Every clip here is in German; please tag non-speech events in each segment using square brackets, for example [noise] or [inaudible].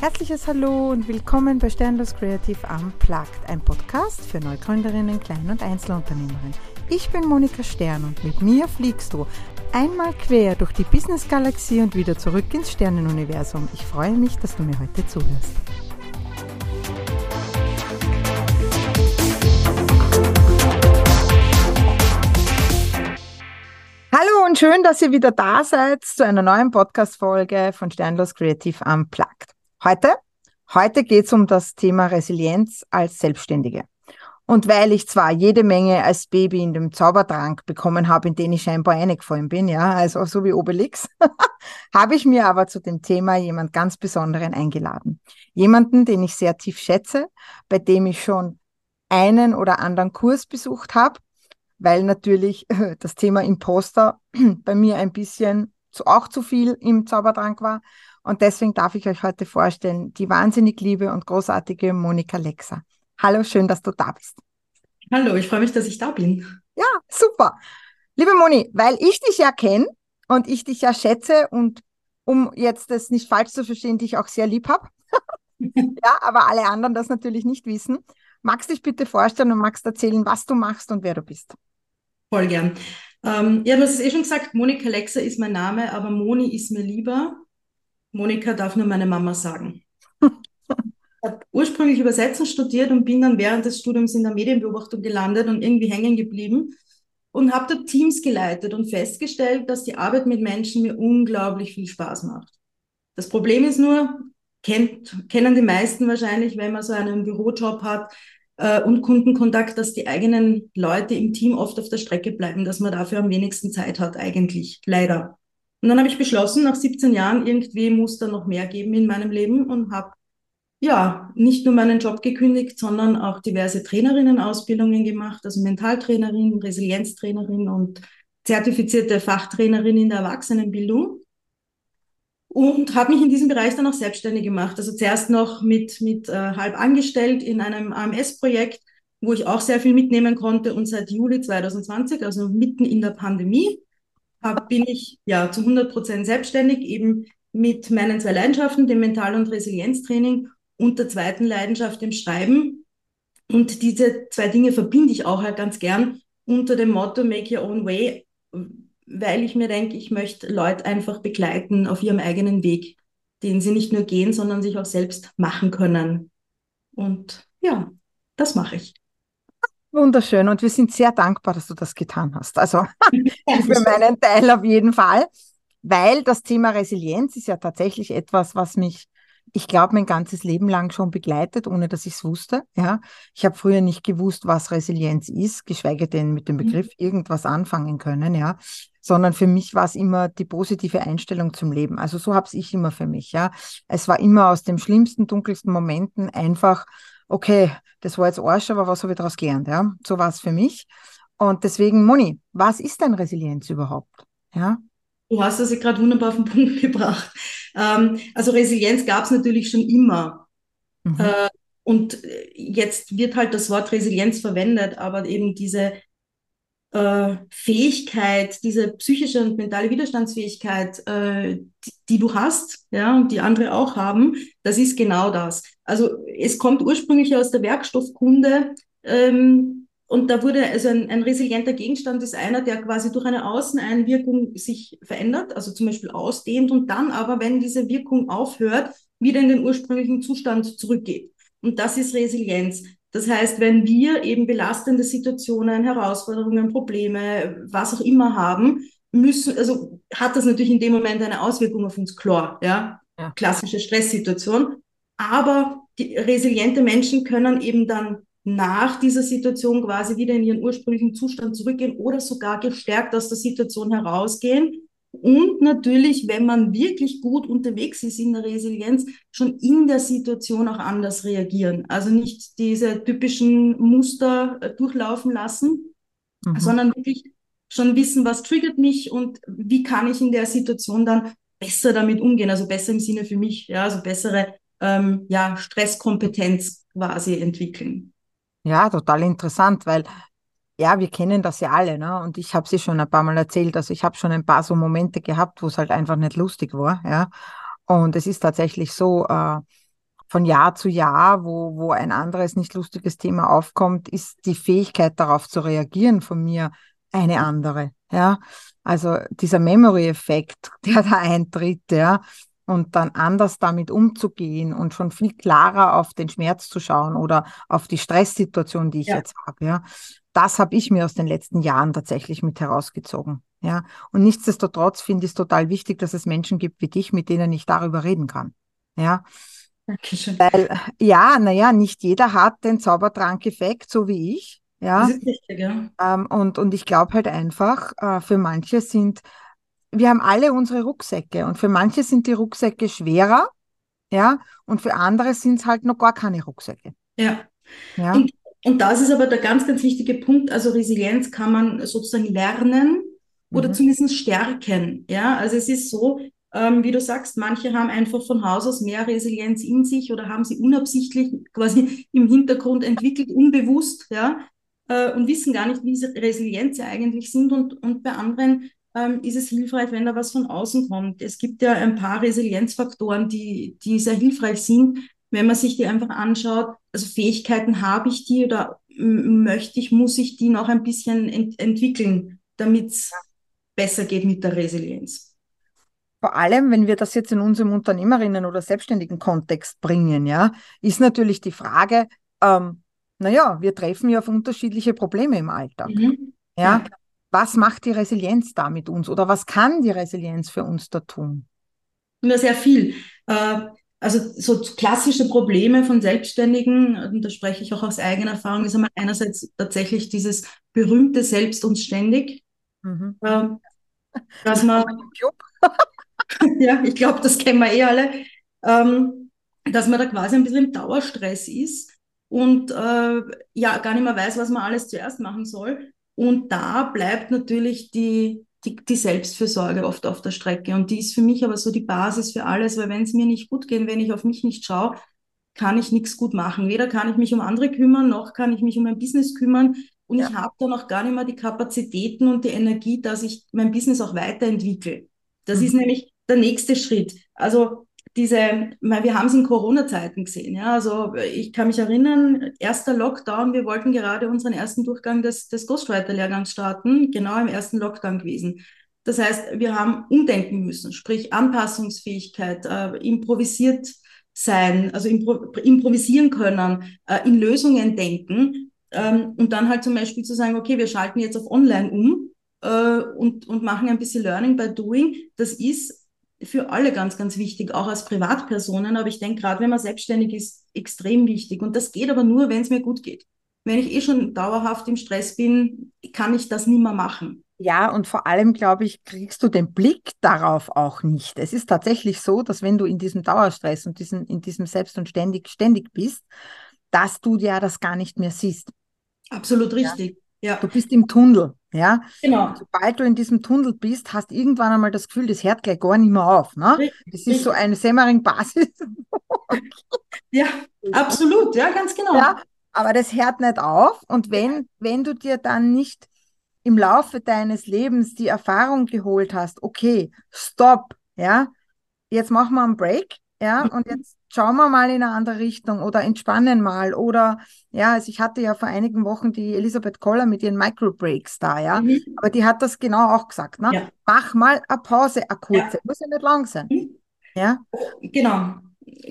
Herzliches Hallo und willkommen bei Sternlos Creative Unplugged, ein Podcast für Neugründerinnen, Klein- und Einzelunternehmerinnen. Ich bin Monika Stern und mit mir fliegst du einmal quer durch die Business-Galaxie und wieder zurück ins Sternenuniversum. Ich freue mich, dass du mir heute zuhörst. Hallo und schön, dass ihr wieder da seid zu einer neuen Podcast-Folge von Sternlos Creative Unplugged. Heute? Heute geht es um das Thema Resilienz als Selbstständige. Und weil ich zwar jede Menge als Baby in dem Zaubertrank bekommen habe, in den ich scheinbar eingefallen bin, ja, also so wie Obelix, [laughs] habe ich mir aber zu dem Thema jemand ganz Besonderen eingeladen. Jemanden, den ich sehr tief schätze, bei dem ich schon einen oder anderen Kurs besucht habe, weil natürlich [laughs] das Thema Imposter [clears throat] bei mir ein bisschen auch zu viel im Zaubertrank war und deswegen darf ich euch heute vorstellen, die wahnsinnig liebe und großartige Monika Lexa. Hallo, schön, dass du da bist. Hallo, ich freue mich, dass ich da bin. Ja, super. Liebe Moni, weil ich dich ja kenne und ich dich ja schätze und um jetzt das nicht falsch zu verstehen, dich auch sehr lieb habe. [laughs] ja, aber alle anderen das natürlich nicht wissen. Magst du dich bitte vorstellen und magst erzählen, was du machst und wer du bist? Voll gern. Ähm, ja, du hast es eh schon gesagt, Monika Lexa ist mein Name, aber Moni ist mir lieber. Monika darf nur meine Mama sagen. Ich habe ursprünglich Übersetzen studiert und bin dann während des Studiums in der Medienbeobachtung gelandet und irgendwie hängen geblieben und habe dort Teams geleitet und festgestellt, dass die Arbeit mit Menschen mir unglaublich viel Spaß macht. Das Problem ist nur, kennt, kennen die meisten wahrscheinlich, wenn man so einen Bürojob hat äh, und Kundenkontakt, dass die eigenen Leute im Team oft auf der Strecke bleiben, dass man dafür am wenigsten Zeit hat eigentlich, leider. Und dann habe ich beschlossen, nach 17 Jahren, irgendwie muss da noch mehr geben in meinem Leben und habe ja nicht nur meinen Job gekündigt, sondern auch diverse Trainerinnen-Ausbildungen gemacht, also Mentaltrainerin, Resilienztrainerin und zertifizierte Fachtrainerin in der Erwachsenenbildung und habe mich in diesem Bereich dann auch selbstständig gemacht. Also zuerst noch mit, mit äh, halb angestellt in einem AMS-Projekt, wo ich auch sehr viel mitnehmen konnte und seit Juli 2020, also mitten in der Pandemie, hab, bin ich ja zu 100 Prozent selbstständig, eben mit meinen zwei Leidenschaften, dem Mental- und Resilienztraining und der zweiten Leidenschaft, dem Schreiben. Und diese zwei Dinge verbinde ich auch halt ganz gern unter dem Motto Make Your Own Way, weil ich mir denke, ich möchte Leute einfach begleiten auf ihrem eigenen Weg, den sie nicht nur gehen, sondern sich auch selbst machen können. Und ja, das mache ich. Wunderschön und wir sind sehr dankbar, dass du das getan hast. Also [laughs] [laughs] für meinen Teil auf jeden Fall, weil das Thema Resilienz ist ja tatsächlich etwas, was mich, ich glaube, mein ganzes Leben lang schon begleitet, ohne dass ich es wusste. Ja, ich habe früher nicht gewusst, was Resilienz ist, geschweige denn mit dem mhm. Begriff irgendwas anfangen können. Ja, sondern für mich war es immer die positive Einstellung zum Leben. Also so habe ich immer für mich. Ja, es war immer aus den schlimmsten, dunkelsten Momenten einfach okay, das war jetzt Arsch, aber was habe ich daraus gelernt? Ja, so war es für mich. Und deswegen, Moni, was ist denn Resilienz überhaupt? Ja. Du hast das gerade wunderbar auf den Punkt gebracht. Ähm, also Resilienz gab es natürlich schon immer. Mhm. Äh, und jetzt wird halt das Wort Resilienz verwendet, aber eben diese äh, Fähigkeit, diese psychische und mentale Widerstandsfähigkeit, äh, die, die, du hast, ja, und die andere auch haben, das ist genau das. Also es kommt ursprünglich aus der Werkstoffkunde ähm, und da wurde also ein, ein resilienter Gegenstand ist einer, der quasi durch eine Außeneinwirkung sich verändert, also zum Beispiel ausdehnt und dann aber, wenn diese Wirkung aufhört, wieder in den ursprünglichen Zustand zurückgeht. Und das ist Resilienz. Das heißt, wenn wir eben belastende Situationen, Herausforderungen, Probleme, was auch immer haben, müssen, also hat das natürlich in dem Moment eine Auswirkung auf uns klar, ja? ja. Klassische Stresssituation. Aber die resiliente Menschen können eben dann nach dieser Situation quasi wieder in ihren ursprünglichen Zustand zurückgehen oder sogar gestärkt aus der Situation herausgehen und natürlich, wenn man wirklich gut unterwegs ist in der Resilienz, schon in der Situation auch anders reagieren. Also nicht diese typischen Muster äh, durchlaufen lassen, mhm. sondern wirklich schon wissen, was triggert mich und wie kann ich in der Situation dann besser damit umgehen. Also besser im Sinne für mich, ja, also bessere ähm, ja, Stresskompetenz quasi entwickeln. Ja, total interessant, weil ja, wir kennen das ja alle, ne? Und ich habe sie schon ein paar Mal erzählt. Also ich habe schon ein paar so Momente gehabt, wo es halt einfach nicht lustig war, ja. Und es ist tatsächlich so, äh, von Jahr zu Jahr, wo, wo ein anderes nicht lustiges Thema aufkommt, ist die Fähigkeit darauf zu reagieren von mir eine andere. Ja, also dieser Memory-Effekt, [laughs] der da eintritt, ja, und dann anders damit umzugehen und schon viel klarer auf den Schmerz zu schauen oder auf die Stresssituation, die ich ja. jetzt habe, ja. Das habe ich mir aus den letzten Jahren tatsächlich mit herausgezogen. Ja, und nichtsdestotrotz finde ich es total wichtig, dass es Menschen gibt wie dich, mit denen ich darüber reden kann. Ja, Dankeschön. Weil, ja, naja, nicht jeder hat den Zaubertrank-Effekt, so wie ich. Ja. Das ist richtig, ja. Ähm, und, und ich glaube halt einfach, äh, für manche sind, wir haben alle unsere Rucksäcke und für manche sind die Rucksäcke schwerer, ja, und für andere sind es halt noch gar keine Rucksäcke. Ja. ja. Und das ist aber der ganz, ganz wichtige Punkt. Also Resilienz kann man sozusagen lernen oder mhm. zumindest stärken. Ja, also es ist so, ähm, wie du sagst, manche haben einfach von Haus aus mehr Resilienz in sich oder haben sie unabsichtlich quasi [laughs] im Hintergrund entwickelt, unbewusst, ja, äh, und wissen gar nicht, wie resilient sie eigentlich sind. Und, und bei anderen ähm, ist es hilfreich, wenn da was von außen kommt. Es gibt ja ein paar Resilienzfaktoren, die, die sehr hilfreich sind, wenn man sich die einfach anschaut. Also Fähigkeiten habe ich die oder möchte ich, muss ich die noch ein bisschen ent entwickeln, damit es besser geht mit der Resilienz. Vor allem, wenn wir das jetzt in unserem Unternehmerinnen- oder selbstständigen Kontext bringen, ja, ist natürlich die Frage, ähm, naja, wir treffen ja auf unterschiedliche Probleme im Alltag. Mhm. Ja? ja, was macht die Resilienz da mit uns oder was kann die Resilienz für uns da tun? Nur sehr viel. Äh, also so klassische Probleme von Selbstständigen, und da spreche ich auch aus eigener Erfahrung, ist einmal einerseits tatsächlich dieses berühmte Selbst und ständig, mhm. äh, dass man [laughs] ja, ich glaube, das kennen wir eh alle, ähm, dass man da quasi ein bisschen im Dauerstress ist und äh, ja, gar nicht mehr weiß, was man alles zuerst machen soll. Und da bleibt natürlich die, die, die Selbstfürsorge oft auf der Strecke. Und die ist für mich aber so die Basis für alles, weil wenn es mir nicht gut geht, wenn ich auf mich nicht schaue, kann ich nichts gut machen. Weder kann ich mich um andere kümmern, noch kann ich mich um mein Business kümmern. Und ja. ich habe dann auch gar nicht mehr die Kapazitäten und die Energie, dass ich mein Business auch weiterentwickle. Das mhm. ist nämlich der nächste Schritt. Also diese, wir haben es in Corona-Zeiten gesehen. Ja, also ich kann mich erinnern, erster Lockdown, wir wollten gerade unseren ersten Durchgang des, des Ghostwriter-Lehrgangs starten, genau im ersten Lockdown gewesen. Das heißt, wir haben umdenken müssen, sprich Anpassungsfähigkeit, äh, improvisiert sein, also impro improvisieren können, äh, in Lösungen denken ähm, und dann halt zum Beispiel zu sagen, okay, wir schalten jetzt auf Online um äh, und, und machen ein bisschen Learning by Doing. Das ist für alle ganz, ganz wichtig, auch als Privatpersonen. Aber ich denke, gerade wenn man selbstständig ist, extrem wichtig. Und das geht aber nur, wenn es mir gut geht. Wenn ich eh schon dauerhaft im Stress bin, kann ich das nicht mehr machen. Ja, und vor allem, glaube ich, kriegst du den Blick darauf auch nicht. Es ist tatsächlich so, dass wenn du in diesem Dauerstress und diesen, in diesem Selbst und ständig, ständig bist, dass du ja das gar nicht mehr siehst. Absolut richtig. Ja. Du bist im Tunnel. Ja, genau. Und sobald du in diesem Tunnel bist, hast irgendwann einmal das Gefühl, das hört gleich gar nicht mehr auf. Ne? Richtig, das ist so eine Semmering-Basis. [laughs] ja, absolut, ja, ganz genau. Ja, aber das hört nicht auf. Und wenn, wenn du dir dann nicht im Laufe deines Lebens die Erfahrung geholt hast, okay, stopp, ja, jetzt machen wir einen Break, ja, mhm. und jetzt schauen wir mal in eine andere Richtung oder entspannen mal. Oder ja, also ich hatte ja vor einigen Wochen die Elisabeth Koller mit ihren Microbreaks da, ja. Mhm. Aber die hat das genau auch gesagt, ne? Ja. Mach mal eine Pause, eine kurze. Ja. Muss ja nicht lang sein. Mhm. Ja. Genau.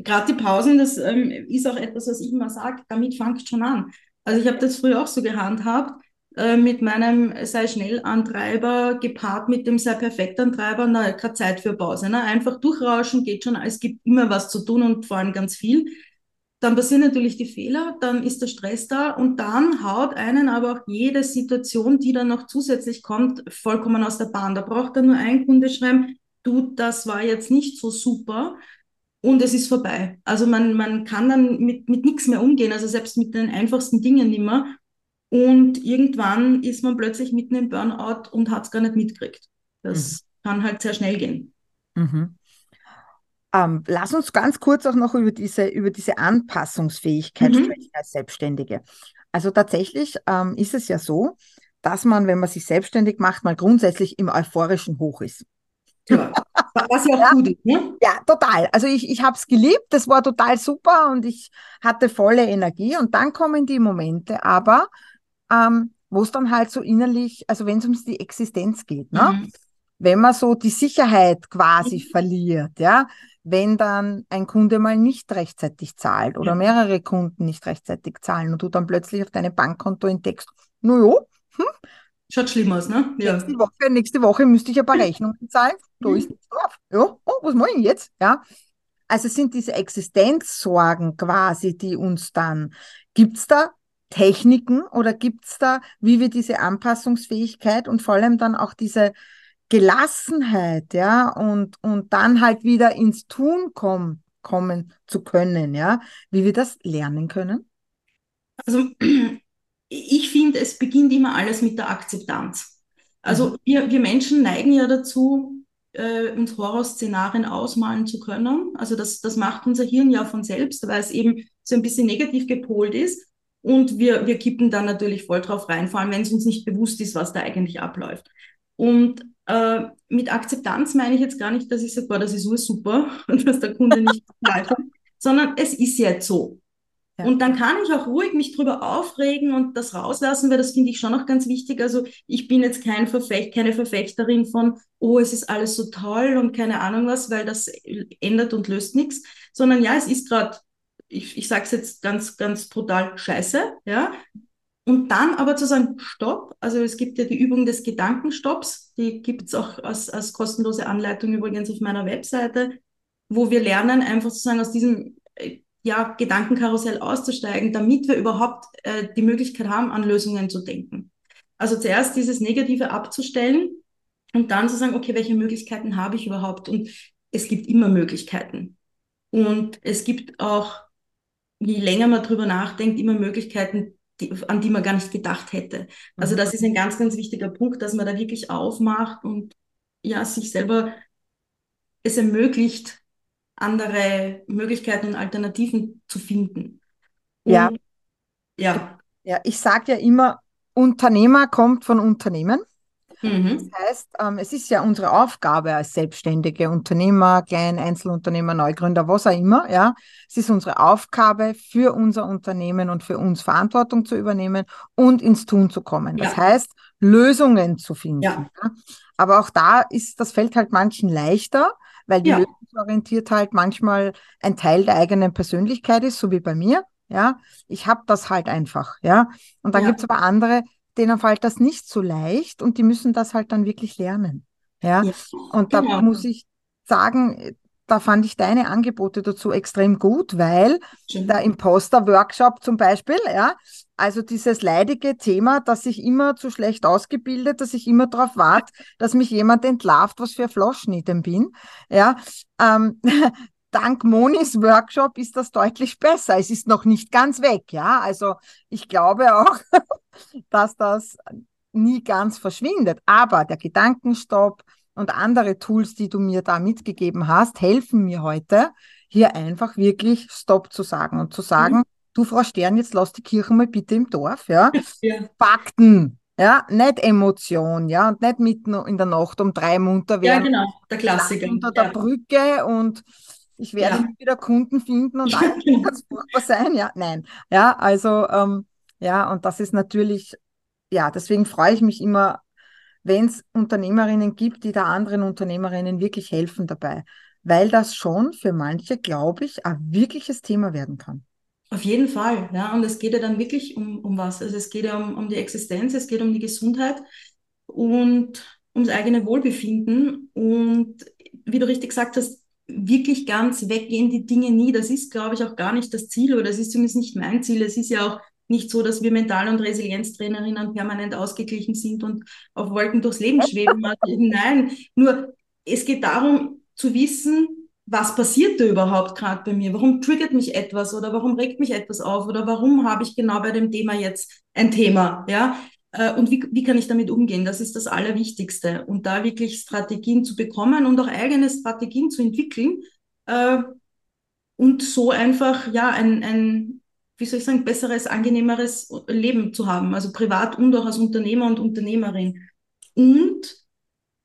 Gerade die Pausen, das ähm, ist auch etwas, was ich immer sage, damit fangt schon an. Also ich habe das früher auch so gehandhabt äh, mit meinem sei schnell Antreiber gepaart mit dem sei perfekt Antreiber, na, keine Zeit für Pause. Ne? Einfach durchrauschen geht schon, es gibt immer was zu tun und vor allem ganz viel. Dann passieren natürlich die Fehler, dann ist der Stress da und dann haut einen aber auch jede Situation, die dann noch zusätzlich kommt, vollkommen aus der Bahn. Da braucht dann nur ein Kunde schreiben, du, das war jetzt nicht so super und es ist vorbei. Also man, man kann dann mit, mit nichts mehr umgehen, also selbst mit den einfachsten Dingen nicht mehr. Und irgendwann ist man plötzlich mitten im Burnout und hat es gar nicht mitgekriegt. Das mhm. kann halt sehr schnell gehen. Mhm. Ähm, lass uns ganz kurz auch noch über diese, über diese Anpassungsfähigkeit mhm. sprechen als Selbstständige. Also tatsächlich ähm, ist es ja so, dass man, wenn man sich selbstständig macht, mal grundsätzlich im euphorischen Hoch ist. Ja. Was ja auch [laughs] gut ist, ne? Ja, total. Also ich, ich habe es geliebt, das war total super und ich hatte volle Energie. Und dann kommen die Momente, aber ähm, wo es dann halt so innerlich, also wenn es um die Existenz geht, ne? Mhm. wenn man so die Sicherheit quasi verliert, ja, wenn dann ein Kunde mal nicht rechtzeitig zahlt oder Ja. mehrere Kunden nicht rechtzeitig zahlen und du dann plötzlich auf deinem Bankkonto entdeckst, naja, Schaut schlimm aus, ne? Ja. nächste Woche, nächste Woche müsste ich ein paar Rechnungen zahlen, da ist nichts drauf. Ja, oh, was mache ich jetzt? Ja. Also es sind diese Existenzsorgen quasi, die uns dann, gibt's da Techniken oder gibt's da, wie wir diese Anpassungsfähigkeit und vor allem dann auch diese Gelassenheit, ja, und, und dann halt wieder ins Tun kommen, kommen zu können, ja, wie wir das lernen können? Also [clears throat] ich finde, es beginnt immer alles mit der Akzeptanz. Also wir, wir Menschen neigen ja dazu, äh, uns Horrorszenarien ausmalen zu können. Also das, das macht unser Hirn ja von selbst, weil es eben so ein bisschen negativ gepolt ist. Und wir, wir kippen dann natürlich voll drauf rein, vor allem wenn es uns nicht bewusst ist, was da eigentlich abläuft. Und äh, mit Akzeptanz meine ich jetzt gar nicht, dass ich sage, boah, das ist super und [laughs] dass der Kunde nicht [laughs] zahlt, sondern es ist jetzt so. Ja. Und dann kann ich auch ruhig mich drüber aufregen und das rauslassen, weil das finde ich schon noch ganz wichtig. Also ich bin jetzt kein Verfecht, keine Verfechterin von, oh, es ist alles so toll und keine Ahnung was, weil das ändert und löst nichts, sondern ja, es ist gerade, ich, ich sage es jetzt ganz, ganz brutal, scheiße, ja. Und dann aber zu sagen, stopp, also es gibt ja die Übung des Gedankenstopps, die gibt es auch als, als kostenlose Anleitung übrigens auf meiner Webseite, wo wir lernen, einfach zu sagen, aus diesem äh, ja, Gedankenkarussell auszusteigen, damit wir überhaupt äh, die Möglichkeit haben, an Lösungen zu denken. Also zuerst dieses Negative abzustellen und dann zu sagen, okay, welche Möglichkeiten habe ich überhaupt? Und es gibt immer Möglichkeiten. Und es gibt auch, je länger man drüber nachdenkt, immer Möglichkeiten, die, an die man gar nicht gedacht hätte. Also das ist ein ganz, ganz wichtiger Punkt, dass man da wirklich aufmacht und ja, sich selber es ermöglicht, andere Möglichkeiten und Alternativen zu finden. Und, Ja. Ja. Ja, ich sage ja immer, Unternehmer kommt von Unternehmen. Mhm. Das heißt, ähm, es ist ja unsere Aufgabe als selbstständige Unternehmer, Klein, Einzelunternehmer, Neugründer, was auch immer, ja. Es ist unsere Aufgabe, für unser Unternehmen und für uns Verantwortung zu übernehmen und ins Tun zu kommen. Das Ja. heißt, Lösungen zu finden. Ja. Aber auch da ist, das fällt halt manchen leichter, weil die Ja. lösungsorientiert halt manchmal ein Teil der eigenen Persönlichkeit ist, so wie bei mir. Ja, ich habe das halt einfach, ja. Und dann Ja. gibt's aber andere, denen fällt das nicht so leicht und die müssen das halt dann wirklich lernen. Ja, Ja, und da genau. muss ich sagen, da fand ich deine Angebote dazu extrem gut, weil Schön. der Imposter-Workshop zum Beispiel, ja, also dieses leidige Thema, dass ich immer zu schlecht ausgebildet, dass ich immer darauf warte, dass mich jemand entlarvt, was für ein Floschnitt bin, ja, ähm, [laughs] dank Monis Workshop ist das deutlich besser. Es ist noch nicht ganz weg, ja, also ich glaube auch, [laughs] dass das nie ganz verschwindet, aber der Gedankenstopp und andere Tools, die du mir da mitgegeben hast, helfen mir heute, hier einfach wirklich Stopp zu sagen und zu sagen, Mhm. du Frau Stern, jetzt lass die Kirche mal bitte im Dorf, ja. [laughs] Ja. Fakten, ja, nicht Emotion, ja, und nicht mitten in der Nacht um drei munter ja, werden, genau, der Klassiker. unter der Ja. Brücke und ich werde Ja. wieder Kunden finden und alles ganz furchtbar sein, ja, nein, ja, also, ähm, ja, und das ist natürlich, ja, deswegen freue ich mich immer, wenn es Unternehmerinnen gibt, die da anderen Unternehmerinnen wirklich helfen dabei, weil das schon für manche, glaube ich, ein wirkliches Thema werden kann. Auf jeden Fall, ja. Und es geht ja dann wirklich um, um was. Also es geht ja um, um die Existenz, es geht um die Gesundheit und ums eigene Wohlbefinden. Und wie du richtig gesagt hast, wirklich ganz weggehen die Dinge nie. Das ist, glaube ich, auch gar nicht das Ziel oder das ist zumindest nicht mein Ziel. Es ist ja auch nicht so, dass wir Mental- und Resilienztrainerinnen permanent ausgeglichen sind und auf Wolken durchs Leben schweben. [laughs] Nein, nur es geht darum zu wissen, was passiert da überhaupt gerade bei mir? Warum triggert mich etwas oder warum regt mich etwas auf oder warum habe ich genau bei dem Thema jetzt ein Thema? Ja, und wie, wie kann ich damit umgehen? Das ist das Allerwichtigste. Und da wirklich Strategien zu bekommen und auch eigene Strategien zu entwickeln äh, und so einfach, ja, ein, ein, wie soll ich sagen, besseres, angenehmeres Leben zu haben, also privat und auch als Unternehmer und Unternehmerin. Und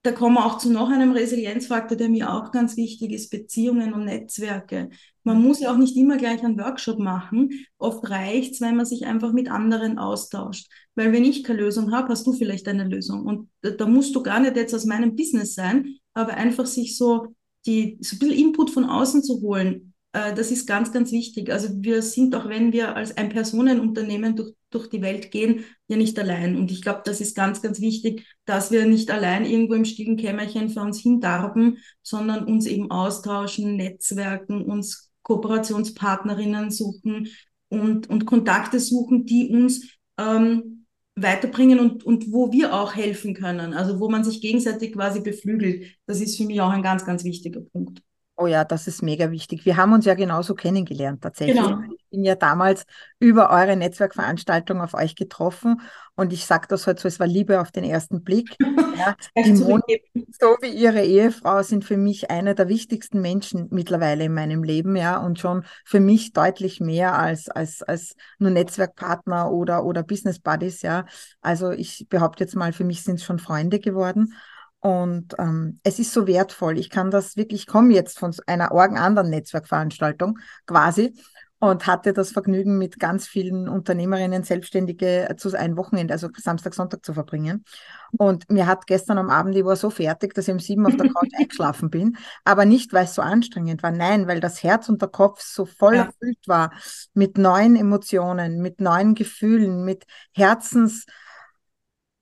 da kommen wir auch zu noch einem Resilienzfaktor, der mir auch ganz wichtig ist, Beziehungen und Netzwerke. Man muss ja auch nicht immer gleich einen Workshop machen. Oft reicht es, wenn man sich einfach mit anderen austauscht. Weil wenn ich keine Lösung habe, hast du vielleicht eine Lösung. Und da, musst du gar nicht jetzt aus meinem Business sein, aber einfach sich so, die, so ein bisschen Input von außen zu holen, das ist ganz, ganz wichtig. Also wir sind, auch wenn wir als ein Personenunternehmen durch, durch die Welt gehen, ja nicht allein. Und ich glaube, das ist ganz, ganz wichtig, dass wir nicht allein irgendwo im stillen Kämmerchen für uns hindarben, sondern uns eben austauschen, netzwerken, uns Kooperationspartnerinnen suchen und, und Kontakte suchen, die uns ähm, weiterbringen und, und wo wir auch helfen können. Also wo man sich gegenseitig quasi beflügelt. Das ist für mich auch ein ganz, ganz wichtiger Punkt. Oh ja, das ist mega wichtig. Wir haben uns ja genauso kennengelernt tatsächlich. Genau. Ich bin ja damals über eure Netzwerkveranstaltung auf euch getroffen und ich sage das halt so, es war Liebe auf den ersten Blick. [laughs] Ja, Moni, so wie ihre Ehefrau, sind für mich einer der wichtigsten Menschen mittlerweile in meinem Leben, ja, und schon für mich deutlich mehr als, als, als nur Netzwerkpartner oder, oder Business Buddies, ja. Also ich behaupte jetzt mal, für mich sind es schon Freunde geworden. Und ähm, es ist so wertvoll. Ich kann das wirklich, ich komme jetzt von einer orgen anderen Netzwerkveranstaltung quasi und hatte das Vergnügen, mit ganz vielen Unternehmerinnen, Selbstständige äh, zu ein Wochenende, also Samstag, Sonntag zu verbringen. Und mir hat gestern am Abend, ich war so fertig, dass ich um sieben auf der [laughs] Couch eingeschlafen bin. Aber nicht, weil es so anstrengend war, nein, weil das Herz und der Kopf so voll erfüllt war mit neuen Emotionen, mit neuen Gefühlen, mit Herzens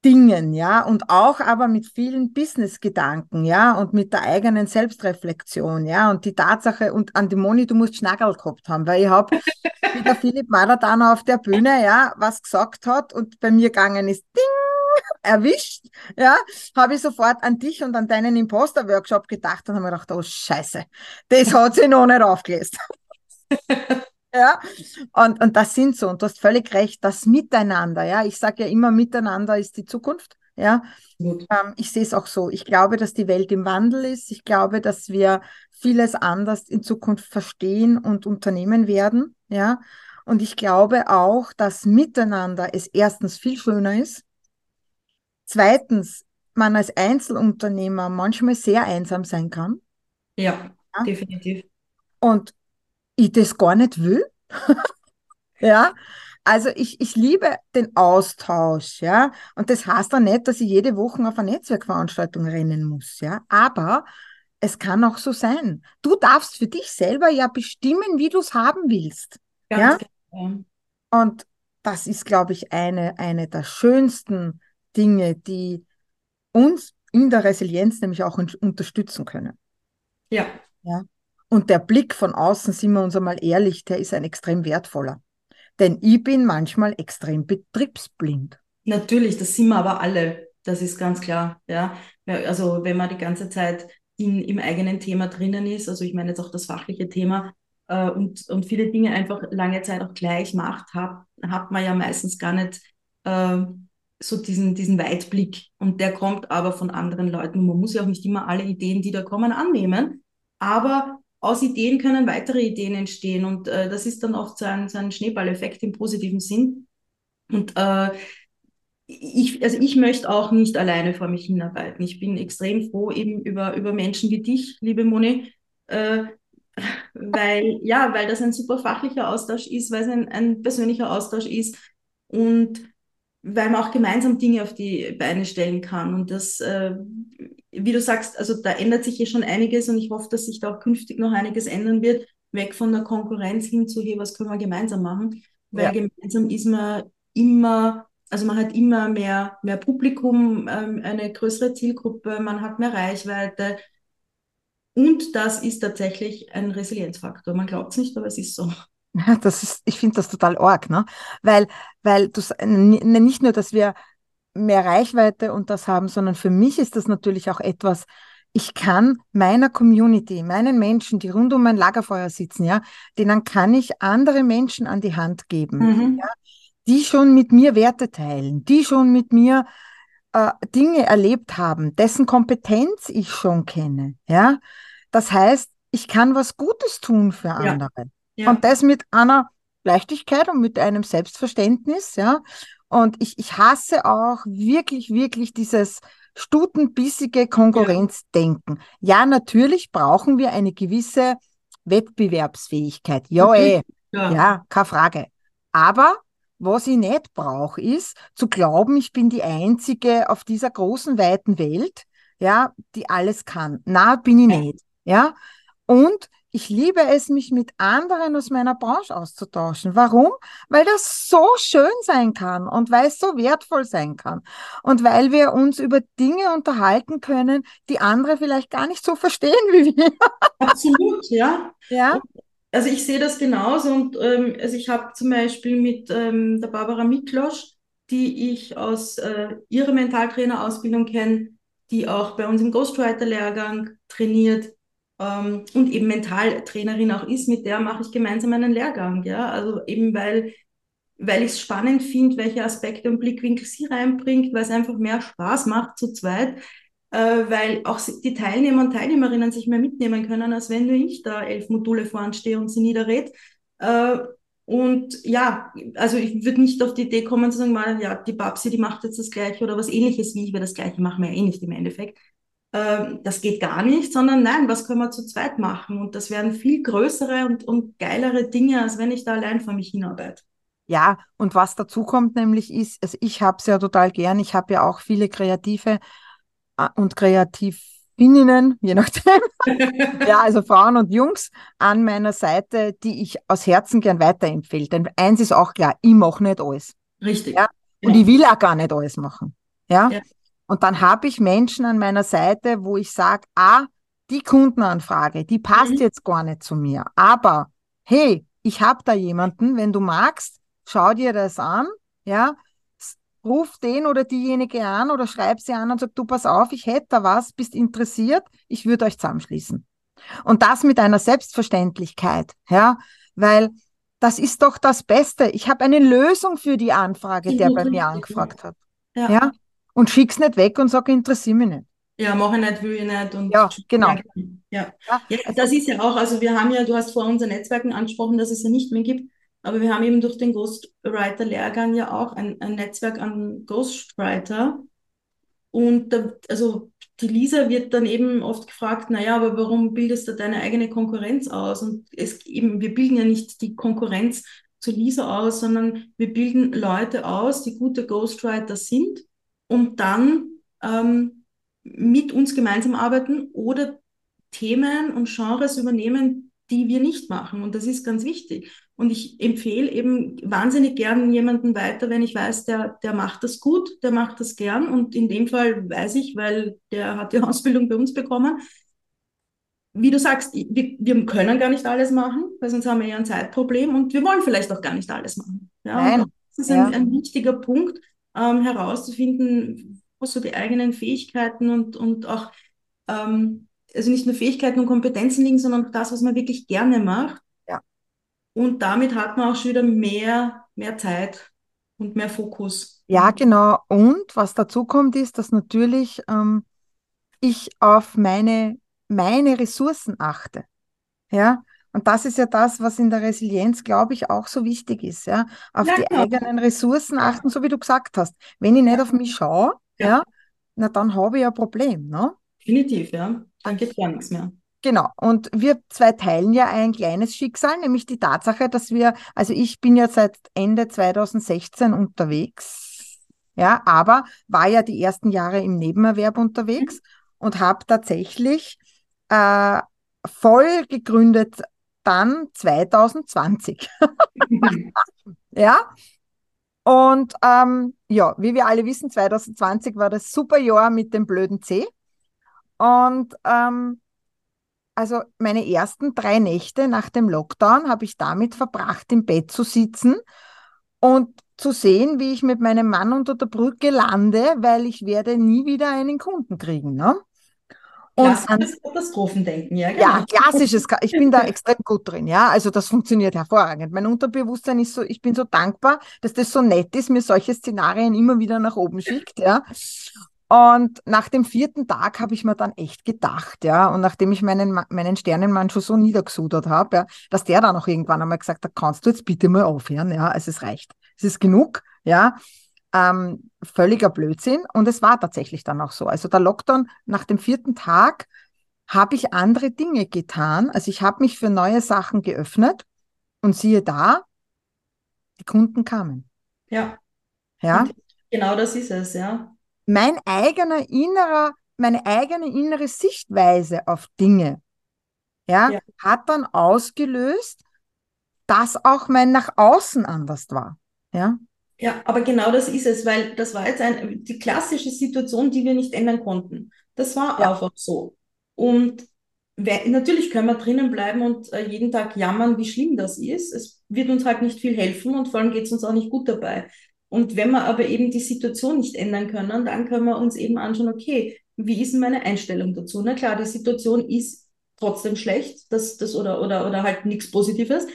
Dingen, ja, und auch aber mit vielen Business-Gedanken, ja, und mit der eigenen Selbstreflexion, ja, und die Tatsache, und an die Moni, du musst Schnagel gehabt haben, weil ich habe, wie [laughs] der Philipp Maradan auf der Bühne, ja, was gesagt hat und bei mir gegangen ist, ding, erwischt, ja, habe ich sofort an dich und an deinen Imposter-Workshop gedacht und habe mir gedacht, oh Scheiße, das hat sie noch nicht aufgelöst. [laughs] Ja, und, und das sind so, und du hast völlig recht, das Miteinander, ja, ich sage ja immer, Miteinander ist die Zukunft, ja. Ähm, ich sehe es auch so. Ich glaube, dass die Welt im Wandel ist. Ich glaube, dass wir vieles anders in Zukunft verstehen und unternehmen werden, ja. Und ich glaube auch, dass Miteinander es erstens viel schöner ist. Zweitens, man als Einzelunternehmer manchmal sehr einsam sein kann. Ja, ja? definitiv. Und ich das gar nicht will. [laughs] ja, also ich, ich liebe den Austausch, ja. Und das heißt dann nicht, dass ich jede Woche auf eine Netzwerkveranstaltung rennen muss, ja. Aber es kann auch so sein. Du darfst für dich selber ja bestimmen, wie du es haben willst. Ganz ja? Genau. Und das ist, glaube ich, eine, eine der schönsten Dinge, die uns in der Resilienz nämlich auch unterstützen können. Ja. Ja. Und der Blick von außen, sind wir uns einmal ehrlich, der ist ein extrem wertvoller. Denn ich bin manchmal extrem betriebsblind. Natürlich, das sind wir aber alle. Das ist ganz klar. Ja, also wenn man die ganze Zeit in, im eigenen Thema drinnen ist, also ich meine jetzt auch das fachliche Thema äh, und, und viele Dinge einfach lange Zeit auch gleich macht, hat, hat man ja meistens gar nicht äh, so diesen, diesen Weitblick. Und der kommt aber von anderen Leuten. man muss ja auch nicht immer alle Ideen, die da kommen, annehmen. Aber aus Ideen können weitere Ideen entstehen und äh, das ist dann oft so ein, so ein Schneeballeffekt im positiven Sinn. Und äh, ich, also ich möchte auch nicht alleine vor mich hinarbeiten. Ich bin extrem froh eben über, über Menschen wie dich, liebe Moni, äh, weil, ja, weil das ein super fachlicher Austausch ist, weil es ein, ein persönlicher Austausch ist und weil man auch gemeinsam Dinge auf die Beine stellen kann. Und das, äh, wie du sagst, also da ändert sich hier schon einiges und ich hoffe, dass sich da auch künftig noch einiges ändern wird, weg von der Konkurrenz hin zu, hey, was können wir gemeinsam machen? Weil ja. gemeinsam ist man immer, also man hat immer mehr, mehr Publikum, ähm, eine größere Zielgruppe, man hat mehr Reichweite. Und das ist tatsächlich ein Resilienzfaktor. Man glaubt es nicht, aber es ist so. Ja, das ist, ich finde das total arg, ne? Weil, weil du nicht nur, dass wir mehr Reichweite und das haben, sondern für mich ist das natürlich auch etwas, ich kann meiner Community, meinen Menschen, die rund um mein Lagerfeuer sitzen, ja, denen kann ich andere Menschen an die Hand geben, mhm. ja, die schon mit mir Werte teilen, die schon mit mir äh, Dinge erlebt haben, dessen Kompetenz ich schon kenne, ja. Das heißt, ich kann was Gutes tun für andere. Ja. Ja. Und das mit einer Leichtigkeit und mit einem Selbstverständnis, ja. Und ich, ich hasse auch wirklich, wirklich dieses stutenbissige Konkurrenzdenken. Ja. ja, natürlich brauchen wir eine gewisse Wettbewerbsfähigkeit. Ja, mhm. eh. Ja. ja, keine Frage. Aber was ich nicht brauche, ist zu glauben, ich bin die Einzige auf dieser großen, weiten Welt, ja, die alles kann. Na, bin ich nicht. Ja. Und ich liebe es, mich mit anderen aus meiner Branche auszutauschen. Warum? Weil das so schön sein kann und weil es so wertvoll sein kann. Und weil wir uns über Dinge unterhalten können, die andere vielleicht gar nicht so verstehen wie wir. Absolut, ja. Ja. Also ich sehe das genauso und ähm, also ich habe zum Beispiel mit ähm, der Barbara Miklosch, die ich aus äh, ihrer Mentaltrainerausbildung kenne, die auch bei uns im Ghostwriter-Lehrgang trainiert, ähm, und eben Mentaltrainerin auch ist, mit der mache ich gemeinsam einen Lehrgang. Ja? Also eben weil, weil ich es spannend finde, welche Aspekte und Blickwinkel sie reinbringt, weil es einfach mehr Spaß macht zu zweit, äh, weil auch die Teilnehmer und Teilnehmerinnen sich mehr mitnehmen können, als wenn nur ich da elf Module voranstehe und sie niederred. Äh, und ja, also ich würde nicht auf die Idee kommen zu sagen, mal, ja, die Babsi, die macht jetzt das Gleiche oder was ähnliches wie ich, weil das Gleiche machen wir ja eh nicht im Endeffekt. Ähm, das geht gar nicht, sondern nein, was können wir zu zweit machen? Und das werden viel größere und, und geilere Dinge, als wenn ich da allein vor mich hinarbeite. Ja, und was dazu kommt nämlich ist, also ich habe es ja total gern, ich habe ja auch viele Kreative äh, und Kreativinnen, [laughs] je nachdem, [laughs] ja, also Frauen und Jungs an meiner Seite, die ich aus Herzen gern weiterempfehle. Denn eins ist auch klar, ich mache nicht alles. Richtig. Ja? Und ja. ich will auch gar nicht alles machen. Ja. ja. Und dann habe ich Menschen an meiner Seite, wo ich sage, ah, die Kundenanfrage, die passt mhm. jetzt gar nicht zu mir. Aber hey, ich habe da jemanden, wenn du magst, schau dir das an, ja, ruf den oder diejenige an oder schreib sie an und sag, du pass auf, ich hätte da was, bist interessiert, ich würde euch zusammenschließen. Und das mit einer Selbstverständlichkeit, ja, weil das ist doch das Beste. Ich habe eine Lösung für die Anfrage, der bei mir angefragt hat. Ja. ja? Und schick's nicht weg und sag, interessiere mich nicht. Ja, mache ich nicht, will ich nicht. Und ja, genau. Ja. ja, das ist ja auch, also wir haben ja, du hast vor unser Netzwerken angesprochen, dass es ja nicht mehr gibt, aber wir haben eben durch den Ghostwriter-Lehrgang ja auch ein, ein Netzwerk an Ghostwriter. Und da, also die Lisa wird dann eben oft gefragt, naja, aber warum bildest du deine eigene Konkurrenz aus? Und es eben, wir bilden ja nicht die Konkurrenz zu Lisa aus, sondern wir bilden Leute aus, die gute Ghostwriter sind und dann ähm, mit uns gemeinsam arbeiten oder Themen und Genres übernehmen, die wir nicht machen. Und das ist ganz wichtig. Und ich empfehle eben wahnsinnig gern jemanden weiter, wenn ich weiß, der, der macht das gut, der macht das gern. Und in dem Fall weiß ich, weil der hat die [laughs] Ausbildung bei uns bekommen. Wie du sagst, wir, wir können gar nicht alles machen, weil sonst haben wir ja ein Zeitproblem und wir wollen vielleicht auch gar nicht alles machen. Ja, Nein. das ist ein, ja. ein wichtiger Punkt, ähm, herauszufinden, was so die eigenen Fähigkeiten und, und auch, ähm, also nicht nur Fähigkeiten und Kompetenzen liegen, sondern auch das, was man wirklich gerne macht. Ja. Und damit hat man auch schon wieder mehr, mehr Zeit und mehr Fokus. Ja, genau. Und was dazu kommt, ist, dass natürlich ähm, ich auf meine, meine Ressourcen achte. Ja, und das ist ja das, was in der Resilienz, glaube ich, auch so wichtig ist, ja. Auf ja, die genau. eigenen Ressourcen achten, so wie du gesagt hast. Wenn ich nicht auf mich schaue, ja, ja na dann habe ich ein Problem, ne? Definitiv, ja. Dann geht gar nichts mehr. Genau. Und wir zwei teilen ja ein kleines Schicksal, nämlich die Tatsache, dass wir, also ich bin ja seit Ende 2016 unterwegs, ja, aber war ja die ersten Jahre im Nebenerwerb unterwegs mhm. und habe tatsächlich äh, voll gegründet dann 2020. [laughs] ja. Und ähm, ja, wie wir alle wissen, 2020 war das super Jahr mit dem blöden C. Und ähm, also meine ersten drei Nächte nach dem Lockdown habe ich damit verbracht, im Bett zu sitzen und zu sehen, wie ich mit meinem Mann unter der Brücke lande, weil ich werde nie wieder einen Kunden kriegen. Ne? Und Klassisches Katastrophendenken, ja. Genau. Ja, klassisches. Ich bin da [laughs] extrem gut drin, ja. Also das funktioniert hervorragend. Mein Unterbewusstsein ist so, ich bin so dankbar, dass das so nett ist, mir solche Szenarien immer wieder nach oben schickt, ja. Und nach dem vierten Tag habe ich mir dann echt gedacht, ja, und nachdem ich meinen, meinen Sternenmann schon so niedergesudert habe, ja, dass der dann auch irgendwann einmal gesagt hat, kannst du jetzt bitte mal aufhören, ja, also es reicht. Es ist genug, ja. Ähm, völliger Blödsinn. Und es war tatsächlich dann auch so. Also der Lockdown nach dem vierten Tag habe ich andere Dinge getan. Also ich habe mich für neue Sachen geöffnet und siehe da, die Kunden kamen. Ja. Ja. Und genau das ist es, ja. Mein eigener innerer, meine eigene innere Sichtweise auf Dinge, ja, Ja. hat dann ausgelöst, dass auch mein nach außen anders war. Ja. Ja, aber genau das ist es, weil das war jetzt ein, die klassische Situation, die wir nicht ändern konnten. Das war Ja. einfach so. Und wer, natürlich können wir drinnen bleiben und äh, jeden Tag jammern, wie schlimm das ist. Es wird uns halt nicht viel helfen und vor allem geht es uns auch nicht gut dabei. Und wenn wir aber eben die Situation nicht ändern können, dann können wir uns eben anschauen, okay, wie ist meine Einstellung dazu? Na klar, die Situation ist trotzdem schlecht, das, das oder, oder, oder halt nichts Positives.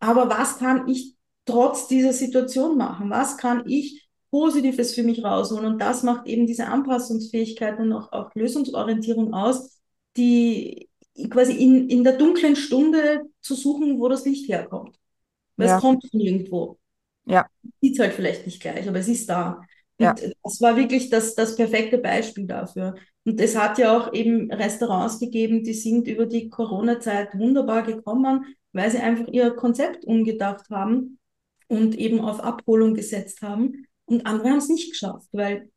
Aber was kann ich trotz dieser Situation machen? Was kann ich Positives für mich rausholen? Und das macht eben diese Anpassungsfähigkeit und auch, auch Lösungsorientierung aus, die quasi in, in der dunklen Stunde zu suchen, wo das Licht herkommt. Weil Ja. es kommt von irgendwo. Ja. Sieht halt vielleicht nicht gleich, aber es ist da. Ja. Und das war wirklich das, das perfekte Beispiel dafür. Und es hat ja auch eben Restaurants gegeben, die sind über die Corona-Zeit wunderbar gekommen, weil sie einfach ihr Konzept umgedacht haben und eben auf Abholung gesetzt haben. Und andere haben es nicht geschafft, weil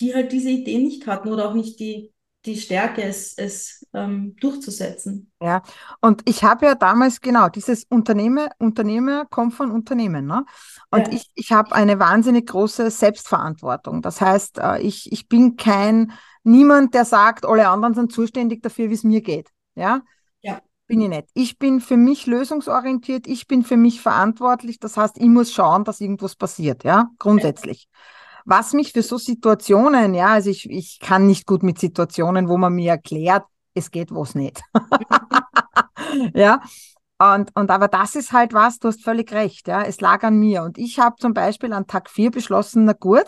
die halt diese Idee nicht hatten oder auch nicht die, die Stärke, es, es ähm, durchzusetzen. Ja, und ich habe ja damals genau dieses Unternehmer, Unternehmer kommt von Unternehmen, ne? Und Ja. ich, ich habe eine wahnsinnig große Selbstverantwortung. Das heißt, äh, ich, ich bin kein niemand, der sagt, alle anderen sind zuständig dafür, wie es mir geht. Ja? Bin ich nicht. Ich bin für mich lösungsorientiert, ich bin für mich verantwortlich. Das heißt, ich muss schauen, dass irgendwas passiert, ja, grundsätzlich. Was mich für so Situationen, ja, also ich, ich kann nicht gut mit Situationen, wo man mir erklärt, es geht was nicht. [laughs] ja. Und, und aber das ist halt was, du hast völlig recht, ja. Es lag an mir. Und ich habe zum Beispiel an Tag 4 beschlossen, na gut,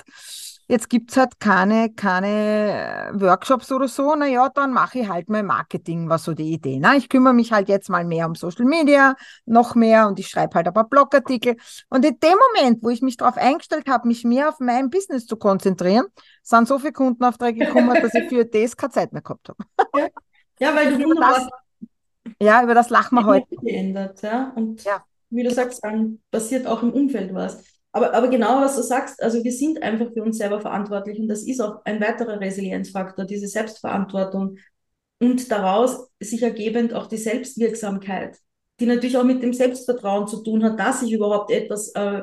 jetzt gibt's halt keine, keine äh, Workshops oder so, na ja, dann mache ich halt mein Marketing, war so die Idee. Ne? Ich kümmere mich halt jetzt mal mehr um Social Media, noch mehr und ich schreibe halt ein paar Blogartikel. Und in dem Moment, wo ich mich darauf eingestellt habe, mich mehr auf mein Business zu konzentrieren, sind so viele Kundenaufträge gekommen, dass ich für das keine Zeit mehr gehabt habe. [laughs] Ja, weil du Über das, ja, über das lachen wir heute. geändert, ja. Und Ja. wie du sagst, dann passiert auch im Umfeld was. Aber, aber genau was du sagst, also wir sind einfach für uns selber verantwortlich und das ist auch ein weiterer Resilienzfaktor, diese Selbstverantwortung und daraus sich ergebend auch die Selbstwirksamkeit, die natürlich auch mit dem Selbstvertrauen zu tun hat, dass ich überhaupt etwas äh,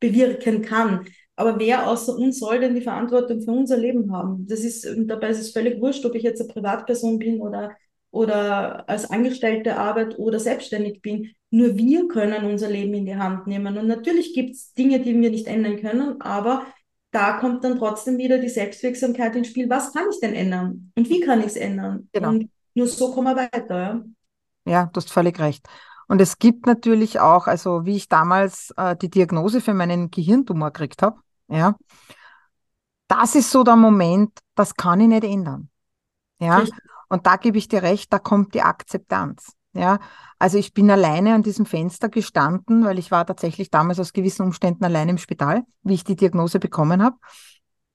bewirken kann. Aber wer außer uns soll denn die Verantwortung für unser Leben haben? Das ist, dabei ist es völlig wurscht, ob ich jetzt eine Privatperson bin oder oder als Angestellte Arbeit oder selbstständig bin. Nur wir können unser Leben in die Hand nehmen. Und natürlich gibt es Dinge, die wir nicht ändern können, aber da kommt dann trotzdem wieder die Selbstwirksamkeit ins Spiel. Was kann ich denn ändern? Und wie kann ich es ändern? Genau. Und nur so kommen wir weiter. Ja? Ja, du hast völlig recht. Und es gibt natürlich auch, also wie ich damals äh, die Diagnose für meinen Gehirntumor gekriegt habe, ja, das ist so der Moment, das kann ich nicht ändern. Ja, Richtig. Und da gebe ich dir recht, da kommt die Akzeptanz. Ja, also ich bin alleine an diesem Fenster gestanden, weil ich war tatsächlich damals aus gewissen Umständen alleine im Spital, wie ich die Diagnose bekommen habe.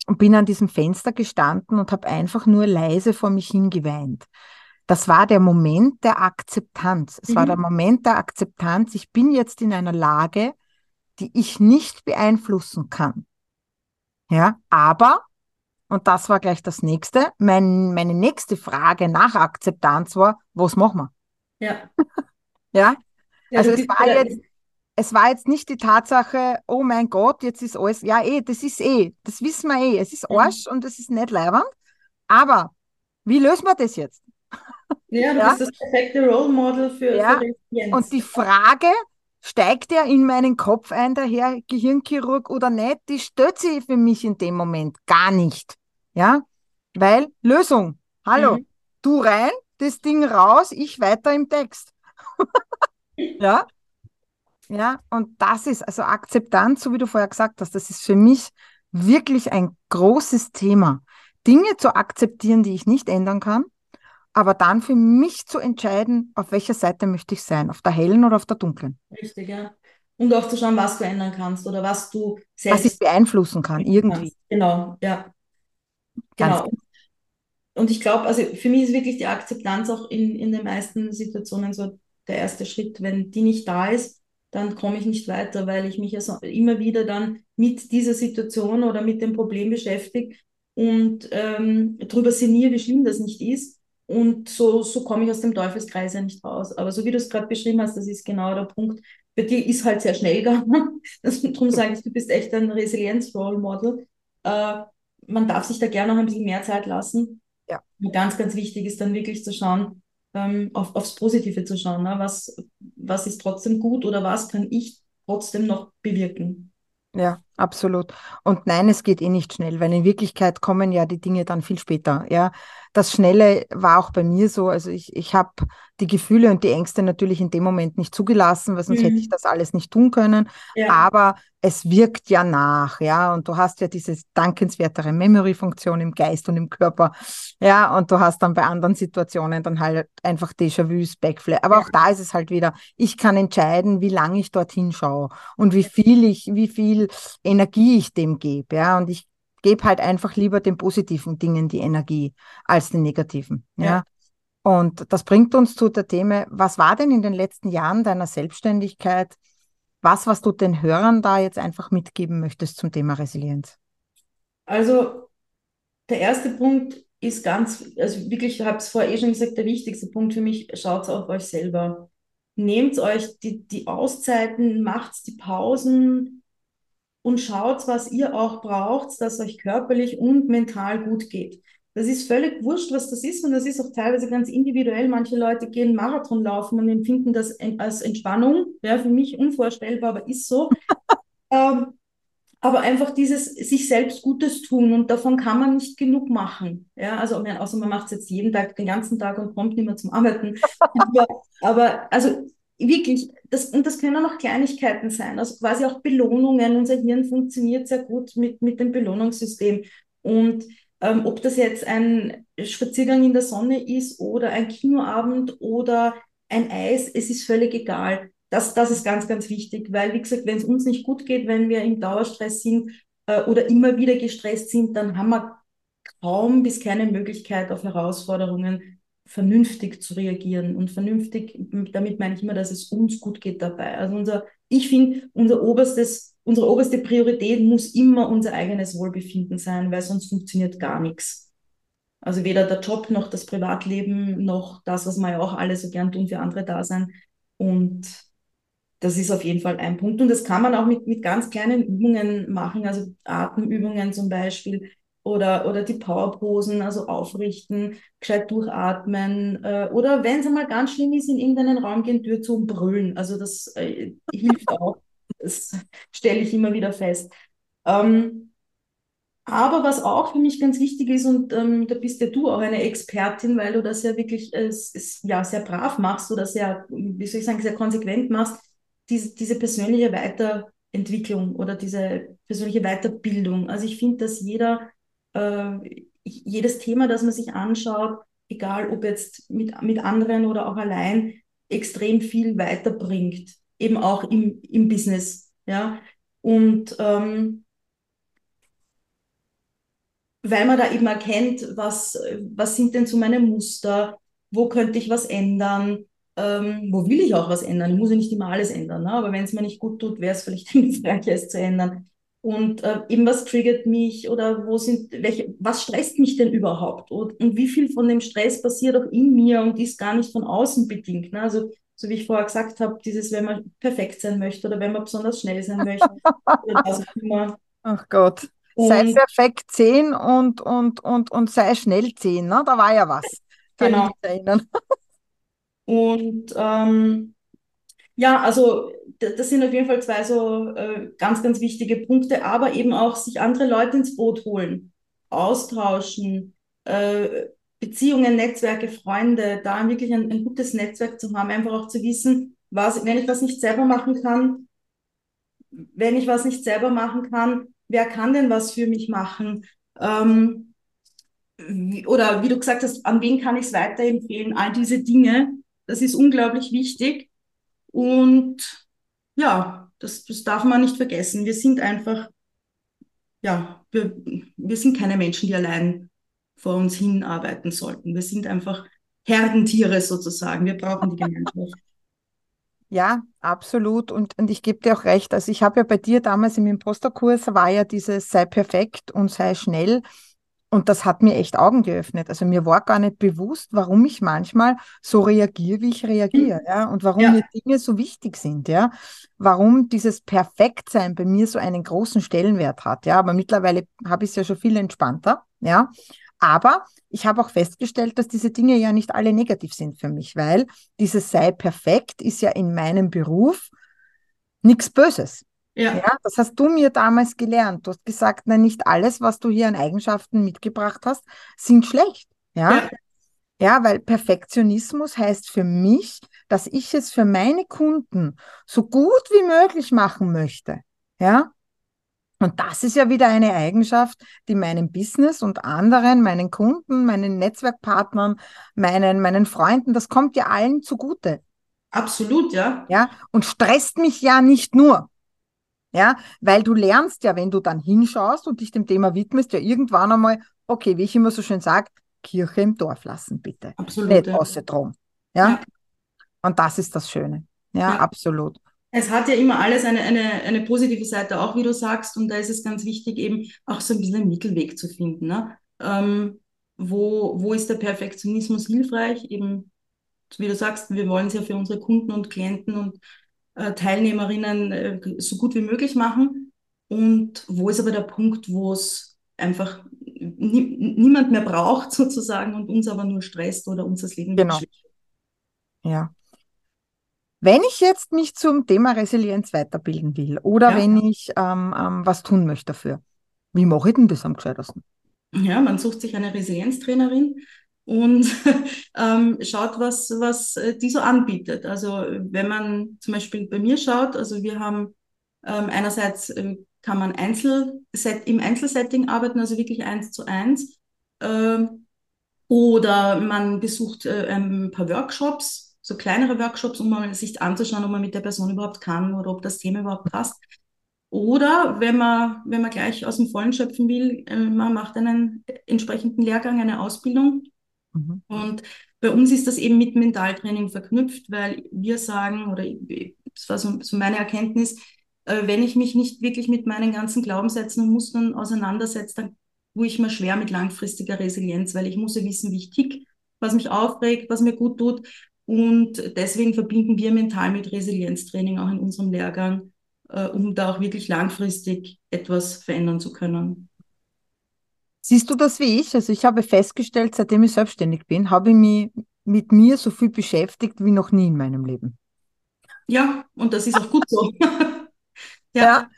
Und bin an diesem Fenster gestanden und habe einfach nur leise vor mich hingeweint. Das war der Moment der Akzeptanz. Es war Mhm. der Moment der Akzeptanz. Ich bin jetzt in einer Lage, die ich nicht beeinflussen kann. Ja, aber, und das war gleich das nächste, mein, meine nächste Frage nach Akzeptanz war, was machen wir? Ja. [laughs] Ja, Ja, also es war jetzt, es war jetzt nicht die Tatsache, oh mein Gott, jetzt ist alles, ja eh, das ist eh, das wissen wir eh, es ist Mhm. Arsch und es ist nicht leibernd, aber wie lösen wir das jetzt? ja, du Ja. bist das perfekte Role Model für, Ja. für Resilienz. Und die Frage, steigt er in meinen Kopf ein, der Herr Gehirnchirurg oder nicht, die stellt sich für mich in dem Moment gar nicht. Ja, weil Lösung, hallo, Mhm. du rein, das Ding raus, ich weiter im Text. [laughs] ja, ja, und das ist also Akzeptanz, so wie du vorher gesagt hast, das ist für mich wirklich ein großes Thema. Dinge zu akzeptieren, die ich nicht ändern kann, aber dann für mich zu entscheiden, auf welcher Seite möchte ich sein, auf der hellen oder auf der dunklen. Richtig, ja. und auch zu schauen, was du ändern kannst oder was du selbst. Was ich beeinflussen kann, irgendwie. Genau, ja. Genau. Und ich glaube, also für mich ist wirklich die Akzeptanz auch in, in den meisten Situationen so der erste Schritt. Wenn die nicht da ist, dann komme ich nicht weiter, weil ich mich ja immer wieder dann mit dieser Situation oder mit dem Problem beschäftige und ähm, darüber sinniere, wie schlimm das nicht ist. Und so, so komme ich aus dem Teufelskreis ja nicht raus. Aber so wie du es gerade beschrieben hast, das ist genau der Punkt. Bei dir ist halt sehr schnell gegangen. [laughs] Darum sage ich, du bist echt ein Resilienz-Role-Model. Äh, man darf sich da gerne noch ein bisschen mehr Zeit lassen. Ja. Und ganz, ganz wichtig ist dann wirklich zu schauen, ähm, auf, aufs Positive zu schauen. Ne? Was, was ist trotzdem gut oder was kann ich trotzdem noch bewirken? Ja, absolut. Und nein, es geht eh nicht schnell, weil in Wirklichkeit kommen ja die Dinge dann viel später. Ja, das Schnelle war auch bei mir so. Also ich, ich habe die Gefühle und die Ängste natürlich in dem Moment nicht zugelassen, weil sonst mhm. hätte ich das alles nicht tun können. Ja. Aber es wirkt ja nach, ja, und du hast ja diese dankenswertere Memory-Funktion im Geist und im Körper, ja, und du hast dann bei anderen Situationen dann halt einfach Déjà-vus, Backflash. Aber ja. auch da ist es halt wieder, ich kann entscheiden, wie lange ich dorthin schaue und wie viel ich, wie viel Energie ich dem gebe, ja, und ich gebe halt einfach lieber den positiven Dingen die Energie als den negativen, ja. ja. Und das bringt uns zu der Thema, was war denn in den letzten Jahren deiner Selbstständigkeit was, was du den Hörern da jetzt einfach mitgeben möchtest zum Thema Resilienz? Also der erste Punkt ist ganz, also wirklich, ich habe es vorher eh schon gesagt, der wichtigste Punkt für mich, schaut auf euch selber. Nehmt euch die, die Auszeiten, macht die Pausen und schaut, was ihr auch braucht, dass euch körperlich und mental gut geht. Das ist völlig wurscht, was das ist und das ist auch teilweise ganz individuell. Manche Leute gehen Marathon laufen und empfinden das als Entspannung. Ja, für mich unvorstellbar, aber ist so. [laughs] ähm, aber einfach dieses sich selbst Gutes tun und davon kann man nicht genug machen. Ja, also außer man macht es jetzt jeden Tag, den ganzen Tag und kommt nicht mehr zum Arbeiten. [laughs] aber, aber also wirklich, das, und das können auch Kleinigkeiten sein, also quasi auch Belohnungen. Unser Hirn funktioniert sehr gut mit, mit dem Belohnungssystem. Und ähm, ob das jetzt ein Spaziergang in der Sonne ist oder ein Kinoabend oder ein Eis, es ist völlig egal. Das, das ist ganz, ganz wichtig, weil, wie gesagt, wenn es uns nicht gut geht, wenn wir im Dauerstress sind äh, oder immer wieder gestresst sind, dann haben wir kaum bis keine Möglichkeit auf Herausforderungen vernünftig zu reagieren. Und vernünftig, damit meine ich immer, dass es uns gut geht dabei. Also unser, ich finde, unser oberstes unsere oberste Priorität muss immer unser eigenes Wohlbefinden sein, weil sonst funktioniert gar nichts. Also weder der Job noch das Privatleben noch das, was wir ja auch alle so gern tun, für andere da sein. Und das ist auf jeden Fall ein Punkt. Und das kann man auch mit, mit ganz kleinen Übungen machen, also Atemübungen zum Beispiel oder, oder die Powerposen, also aufrichten, gescheit durchatmen äh, oder wenn es einmal ganz schlimm ist, in irgendeinen Raum gehen, Tür zu und brüllen. Also das äh, hilft auch. Das stelle ich immer wieder fest. Ähm, aber was auch für mich ganz wichtig ist, und ähm, da bist ja du auch eine Expertin, weil du das ja wirklich äh, ja, sehr brav machst oder sehr, wie soll ich sagen, sehr konsequent machst, diese, diese persönliche Weiterentwicklung oder diese persönliche Weiterbildung. Also ich finde, dass jeder, äh, jedes Thema, das man sich anschaut, egal ob jetzt mit, mit anderen oder auch allein, extrem viel weiterbringt eben auch im, im Business. Ja? Und ähm, weil man da eben erkennt, was, was sind denn so meine Muster, wo könnte ich was ändern, ähm, wo will ich auch was ändern. Ich muss ja nicht immer alles ändern, ne? aber wenn es mir nicht gut tut, wäre es vielleicht [laughs] hilfreich, es zu ändern. Und äh, eben was triggert mich oder wo sind, welche, was stresst mich denn überhaupt? Und, und wie viel von dem Stress passiert auch in mir und ist gar nicht von außen bedingt. Ne? Also so wie ich vorher gesagt habe, dieses, wenn man perfekt sein möchte oder wenn man besonders schnell sein [laughs] möchte. was auch immer. Ach Gott. Und sei perfekt sehen und, und, und, und sei schnell sehen, ne? Da war ja was. Kann genau. [laughs] Und ähm, ja, also das sind auf jeden Fall zwei so äh, ganz, ganz wichtige Punkte, aber eben auch sich andere Leute ins Boot holen, austauschen, äh, Beziehungen, Netzwerke, Freunde, da wirklich ein, ein gutes Netzwerk zu haben, einfach auch zu wissen, was, wenn ich was nicht selber machen kann, wenn ich was nicht selber machen kann, wer kann denn was für mich machen? Ähm, wie, oder wie du gesagt hast, an wen kann ich es weiterempfehlen? All diese Dinge, das ist unglaublich wichtig. Und ja, Das, das darf man nicht vergessen. Wir sind einfach, ja, wir, wir sind keine Menschen, die allein vor uns hinarbeiten sollten. Wir sind einfach Herdentiere sozusagen. Wir brauchen die Gemeinschaft. Ja, absolut. Und, und ich gebe dir auch recht. Also ich habe ja bei dir damals im Imposterkurs war ja dieses sei perfekt und sei schnell. Und das hat mir echt Augen geöffnet. Also mir war gar nicht bewusst, warum ich manchmal so reagiere, wie ich reagiere, mhm. ja, und warum ja. mir Dinge so wichtig sind, ja. Warum dieses Perfektsein bei mir so einen großen Stellenwert hat, ja. Aber mittlerweile habe ich es ja schon viel entspannter, ja. Aber ich habe auch festgestellt, dass diese Dinge ja nicht alle negativ sind für mich, weil dieses sei perfekt ist ja in meinem Beruf nichts Böses. Ja. ja. Das hast du mir damals gelernt. Du hast gesagt, nein, nicht alles, was du hier an Eigenschaften mitgebracht hast, sind schlecht. Ja. ja. Ja, weil Perfektionismus heißt für mich, dass ich es für meine Kunden so gut wie möglich machen möchte. Ja. Und das ist ja wieder eine Eigenschaft, die meinem Business und anderen, meinen Kunden, meinen Netzwerkpartnern, meinen, meinen Freunden, das kommt ja allen zugute. Absolut, ja. Ja, und stresst mich ja nicht nur. Ja, weil du lernst ja, wenn du dann hinschaust und dich dem Thema widmest, ja irgendwann einmal, okay, wie ich immer so schön sage, Kirche im Dorf lassen, bitte. Absolut. Nicht ja. außer drum. Ja? ja? Und das ist das Schöne. Ja, ja, absolut es hat ja immer alles eine, eine, eine positive Seite, auch wie du sagst, und da ist es ganz wichtig, eben auch so ein bisschen einen Mittelweg zu finden. Ne? Ähm, wo, wo ist der Perfektionismus hilfreich? Eben, wie du sagst, wir wollen es ja für unsere Kunden und Klienten und Teilnehmerinnen äh, so gut wie möglich machen. Und wo ist aber der Punkt, wo es einfach nie, niemand mehr braucht, [laughs] sozusagen, und uns aber nur stresst oder uns das Leben genau. Ja. Wenn ich jetzt mich zum Thema Resilienz weiterbilden will oder ja. wenn ich ähm, ähm, was tun möchte dafür, wie mache ich denn das am gescheitesten? Ja, man sucht sich eine Resilienztrainerin und [laughs] ähm, schaut, was, was äh, die so anbietet. Also wenn man zum Beispiel bei mir schaut, also wir haben ähm, einerseits äh, kann man Einzelset, im Einzelsetting arbeiten, also wirklich eins zu eins. Äh, oder man besucht äh, ein paar Workshops, so kleinere Workshops, um mal sich anzuschauen, ob man mit der Person überhaupt kann oder ob das Thema überhaupt passt. Oder wenn man, wenn man gleich aus dem Vollen schöpfen will, äh, man macht einen entsprechenden Lehrgang, eine Ausbildung. Mhm. Und bei uns ist das eben mit Mentaltraining verknüpft, weil wir sagen, oder das war so, so meine Erkenntnis, äh, wenn ich mich nicht wirklich mit meinen ganzen Glaubenssätzen und Mustern auseinandersetze, dann tue ich mir schwer mit langfristiger Resilienz, weil ich muss ja wissen, wie ich tick, was mich aufregt, was mir gut tut. Und deswegen verbinden wir mental mit Resilienztraining auch in unserem Lehrgang, äh, um da auch wirklich langfristig etwas verändern zu können. Siehst du das wie ich? Also ich habe festgestellt, seitdem ich selbstständig bin, habe ich mich mit mir so viel beschäftigt wie noch nie in meinem Leben. Ja, und das ist auch gut so. [laughs] [laughs] ja. ja.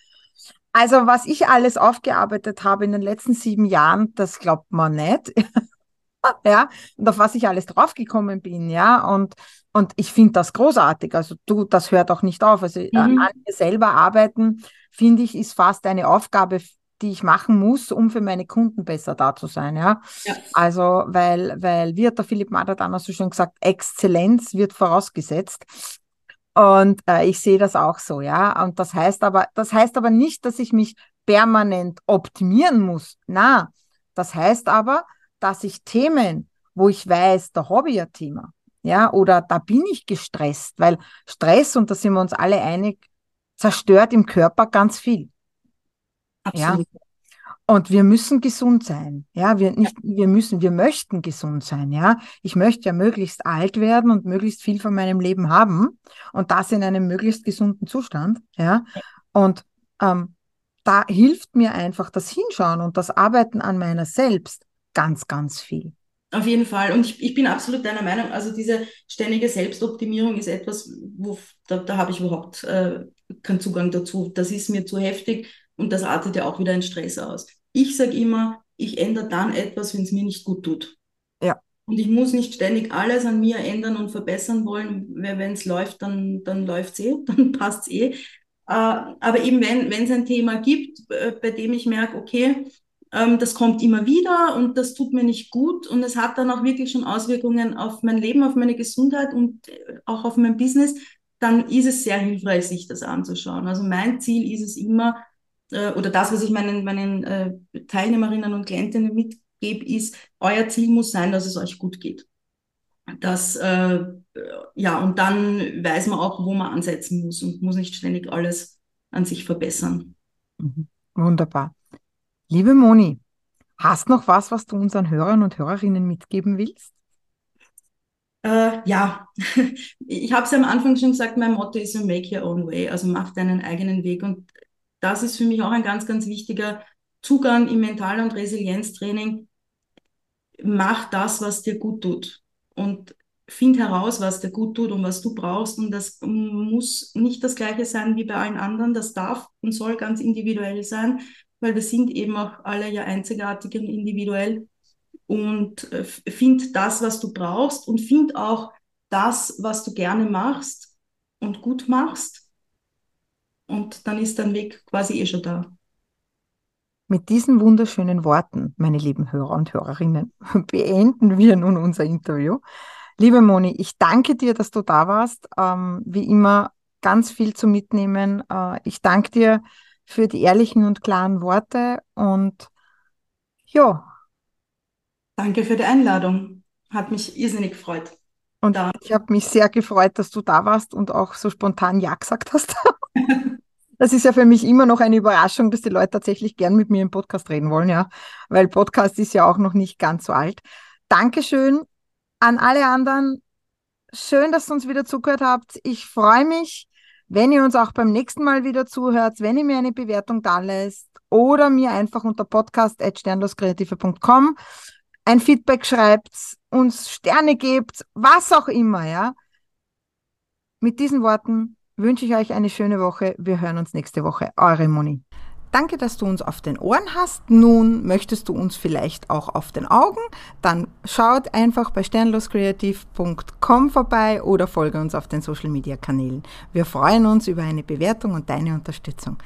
Also was ich alles aufgearbeitet habe in den letzten sieben Jahren, das glaubt man nicht. [laughs] ja, und auf was ich alles draufgekommen bin, ja, und, und ich finde das großartig, also du, das hört auch nicht auf, also mhm. an mir selber arbeiten, finde ich, ist fast eine Aufgabe, die ich machen muss, um für meine Kunden besser da zu sein, ja. ja. Also, weil, weil, wie hat der Philipp Mader damals so schön gesagt, Exzellenz wird vorausgesetzt. Und äh, ich sehe das auch so, ja. Und das heißt aber, das heißt aber nicht, dass ich mich permanent optimieren muss. Na, das heißt aber, dass ich Themen, wo ich weiß, da habe ich ein Thema, ja, oder da bin ich gestresst, weil Stress, und da sind wir uns alle einig, zerstört im Körper ganz viel. Absolut. Ja. Und wir müssen gesund sein. Ja, wir nicht, wir müssen, wir möchten gesund sein. Ja, ich möchte ja möglichst alt werden und möglichst viel von meinem Leben haben und das in einem möglichst gesunden Zustand. Ja, und ähm, da hilft mir einfach das Hinschauen und das Arbeiten an meiner selbst ganz, ganz viel. Auf jeden Fall. Und ich, ich bin absolut deiner Meinung. Also diese ständige Selbstoptimierung ist etwas, wo da, da habe ich überhaupt äh, keinen Zugang dazu. Das ist mir zu heftig und das artet ja auch wieder in Stress aus. Ich sage immer, ich ändere dann etwas, wenn es mir nicht gut tut. Ja. Und ich muss nicht ständig alles an mir ändern und verbessern wollen. Wenn es läuft, dann, dann läuft es eh, [laughs] dann passt es eh. Äh, aber eben, wenn es ein Thema gibt, äh, bei dem ich merke, okay, ähm, das kommt immer wieder und das tut mir nicht gut und es hat dann auch wirklich schon Auswirkungen auf mein Leben, auf meine Gesundheit und äh, auch auf mein Business. dann ist es sehr hilfreich, sich das anzuschauen. Also mein Ziel ist es immer, äh, oder das, was ich meinen, meinen äh, Teilnehmerinnen und Klientinnen mitgebe, ist, euer Ziel muss sein, dass es euch gut geht. Das, äh, ja, und dann weiß man auch, wo man ansetzen muss und muss nicht ständig alles an sich verbessern. Mhm. Wunderbar. Liebe Moni, hast noch was, was du unseren Hörern und Hörerinnen mitgeben willst? Äh, ja, [laughs] ich habe es am Anfang schon gesagt, mein Motto ist Make Your Own Way, also mach deinen eigenen Weg. Und das ist für mich auch ein ganz, ganz wichtiger Zugang im Mental- und Resilienztraining. Mach das, was dir gut tut. Und find heraus, was dir gut tut und was du brauchst. Und das muss nicht das Gleiche sein wie bei allen anderen. Das darf und soll ganz individuell sein, weil wir sind eben auch alle ja einzigartig und individuell und äh, find das, was du brauchst und find auch das, was du gerne machst und gut machst. Und dann ist dein Weg quasi eh schon da. Mit diesen wunderschönen Worten, meine lieben Hörer und Hörerinnen, [laughs] beenden wir nun unser Interview. Liebe Moni, ich danke dir, dass du da warst. Ähm, wie immer ganz viel zu mitnehmen. Äh, ich danke dir für die ehrlichen und klaren Worte und ja, Danke für die Einladung. Hat mich irrsinnig gefreut. Und da. ich habe mich sehr gefreut, dass du da warst und auch so spontan Ja gesagt hast. [laughs] das ist ja für mich immer noch eine Überraschung, dass die Leute tatsächlich gern mit mir im Podcast reden wollen, ja. Weil Podcast ist ja auch noch nicht ganz so alt. Dankeschön an alle anderen. Schön, dass ihr uns wieder zugehört habt. Ich freue mich, wenn ihr uns auch beim nächsten Mal wieder zuhört, wenn ihr mir eine Bewertung da lässt oder mir einfach unter podcast.sternloskreative.com ein Feedback schreibt, uns Sterne gebt, was auch immer, ja. Mit diesen Worten wünsche ich euch eine schöne Woche. Wir hören uns nächste Woche. Eure Moni. Danke, dass du uns auf den Ohren hast. Nun möchtest du uns vielleicht auch auf den Augen? Dann schaut einfach bei sternloskreativ.com vorbei oder folge uns auf den Social Media Kanälen. Wir freuen uns über eine Bewertung und deine Unterstützung.